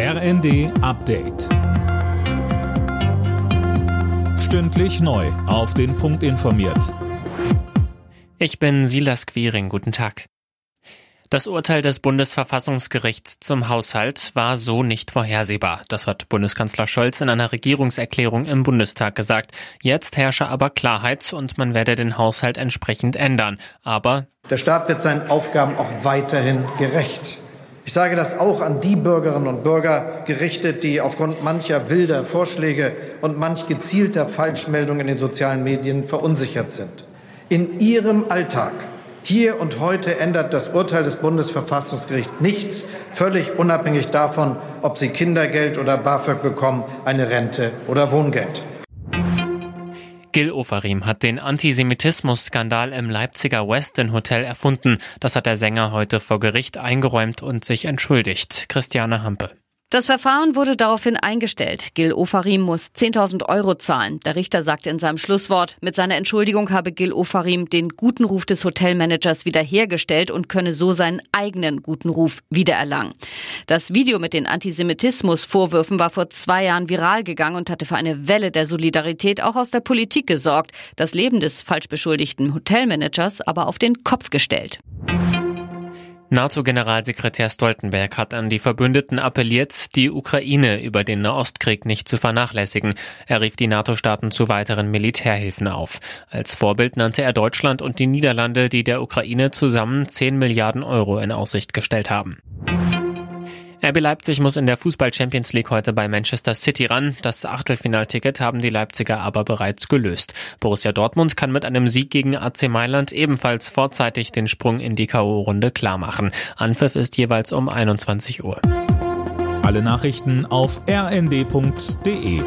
RND Update. Stündlich neu. Auf den Punkt informiert. Ich bin Silas Quiring. Guten Tag. Das Urteil des Bundesverfassungsgerichts zum Haushalt war so nicht vorhersehbar. Das hat Bundeskanzler Scholz in einer Regierungserklärung im Bundestag gesagt. Jetzt herrsche aber Klarheit und man werde den Haushalt entsprechend ändern. Aber der Staat wird seinen Aufgaben auch weiterhin gerecht. Ich sage das auch an die Bürgerinnen und Bürger gerichtet, die aufgrund mancher wilder Vorschläge und manch gezielter Falschmeldungen in den sozialen Medien verunsichert sind. In ihrem Alltag hier und heute ändert das Urteil des Bundesverfassungsgerichts nichts, völlig unabhängig davon, ob sie Kindergeld oder BAföG bekommen, eine Rente oder Wohngeld. Gil Ofarim hat den Antisemitismus-Skandal im Leipziger Westin Hotel erfunden. Das hat der Sänger heute vor Gericht eingeräumt und sich entschuldigt. Christiane Hampe. Das Verfahren wurde daraufhin eingestellt. Gil Ofarim muss 10.000 Euro zahlen. Der Richter sagte in seinem Schlusswort, mit seiner Entschuldigung habe Gil Ofarim den guten Ruf des Hotelmanagers wiederhergestellt und könne so seinen eigenen guten Ruf wiedererlangen. Das Video mit den Antisemitismusvorwürfen war vor zwei Jahren viral gegangen und hatte für eine Welle der Solidarität auch aus der Politik gesorgt. Das Leben des falsch beschuldigten Hotelmanagers aber auf den Kopf gestellt. NATO-Generalsekretär Stoltenberg hat an die Verbündeten appelliert, die Ukraine über den Nahostkrieg nicht zu vernachlässigen. Er rief die NATO-Staaten zu weiteren Militärhilfen auf. Als Vorbild nannte er Deutschland und die Niederlande, die der Ukraine zusammen 10 Milliarden Euro in Aussicht gestellt haben. RB Leipzig muss in der Fußball Champions League heute bei Manchester City ran. Das Achtelfinalticket haben die Leipziger aber bereits gelöst. Borussia Dortmund kann mit einem Sieg gegen AC Mailand ebenfalls vorzeitig den Sprung in die K.O.-Runde klarmachen. Anpfiff ist jeweils um 21 Uhr. Alle Nachrichten auf rnd.de